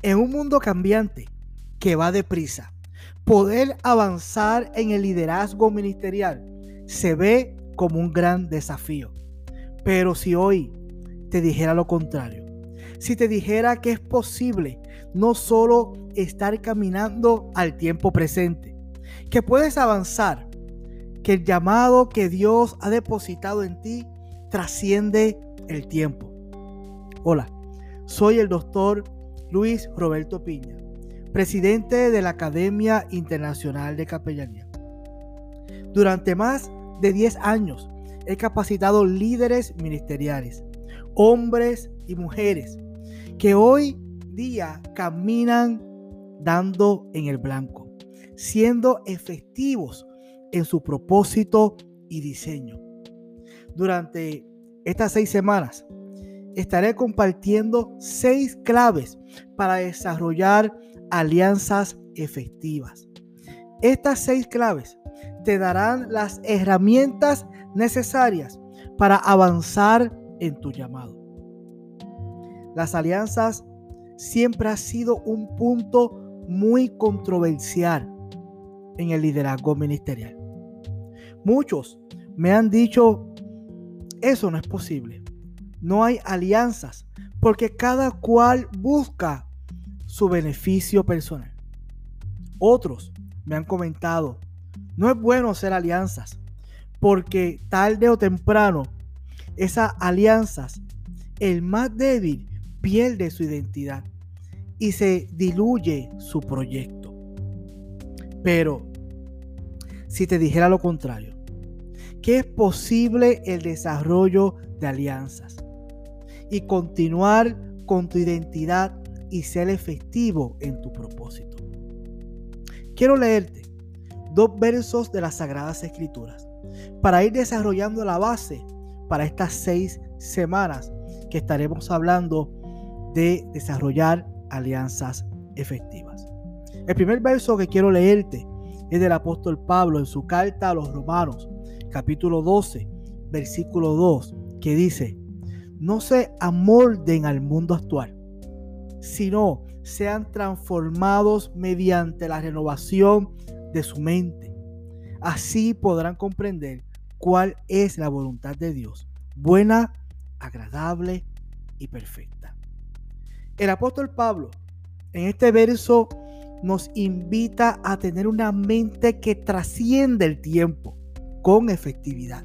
En un mundo cambiante que va deprisa, poder avanzar en el liderazgo ministerial se ve como un gran desafío. Pero si hoy te dijera lo contrario, si te dijera que es posible no solo estar caminando al tiempo presente, que puedes avanzar, que el llamado que Dios ha depositado en ti trasciende el tiempo. Hola, soy el doctor Luis Roberto Piña, presidente de la Academia Internacional de Capellanía. Durante más de 10 años he capacitado líderes ministeriales, hombres y mujeres que hoy día caminan dando en el blanco, siendo efectivos en su propósito y diseño. Durante estas seis semanas estaré compartiendo seis claves para desarrollar alianzas efectivas. Estas seis claves te darán las herramientas necesarias para avanzar en tu llamado. Las alianzas siempre ha sido un punto muy controversial en el liderazgo ministerial. Muchos me han dicho, eso no es posible. No hay alianzas porque cada cual busca su beneficio personal. Otros me han comentado, no es bueno hacer alianzas porque tarde o temprano esas alianzas, el más débil pierde su identidad y se diluye su proyecto. Pero si te dijera lo contrario, que es posible el desarrollo de alianzas y continuar con tu identidad y ser efectivo en tu propósito. Quiero leerte dos versos de las Sagradas Escrituras para ir desarrollando la base para estas seis semanas que estaremos hablando de desarrollar alianzas efectivas. El primer verso que quiero leerte es del apóstol Pablo en su carta a los romanos, capítulo 12, versículo 2, que dice, no se amolden al mundo actual, sino sean transformados mediante la renovación de su mente. Así podrán comprender cuál es la voluntad de Dios, buena, agradable y perfecta. El apóstol Pablo en este verso nos invita a tener una mente que trasciende el tiempo con efectividad.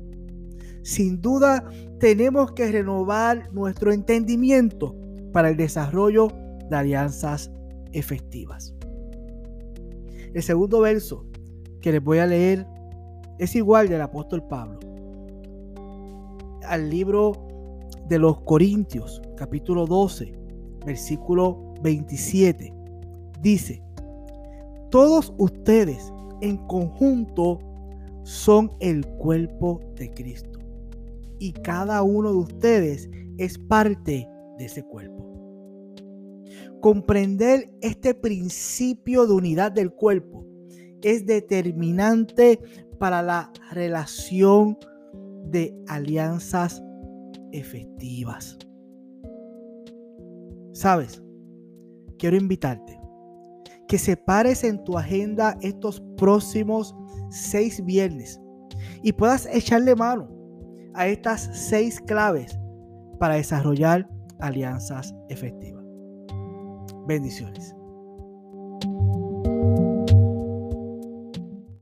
Sin duda, tenemos que renovar nuestro entendimiento para el desarrollo de alianzas efectivas. El segundo verso que les voy a leer es igual del apóstol Pablo. Al libro de los Corintios, capítulo 12, versículo 27, dice, todos ustedes en conjunto son el cuerpo de Cristo. Y cada uno de ustedes es parte de ese cuerpo. Comprender este principio de unidad del cuerpo es determinante para la relación de alianzas efectivas. ¿Sabes? Quiero invitarte que separes en tu agenda estos próximos seis viernes y puedas echarle mano a estas seis claves para desarrollar alianzas efectivas. Bendiciones.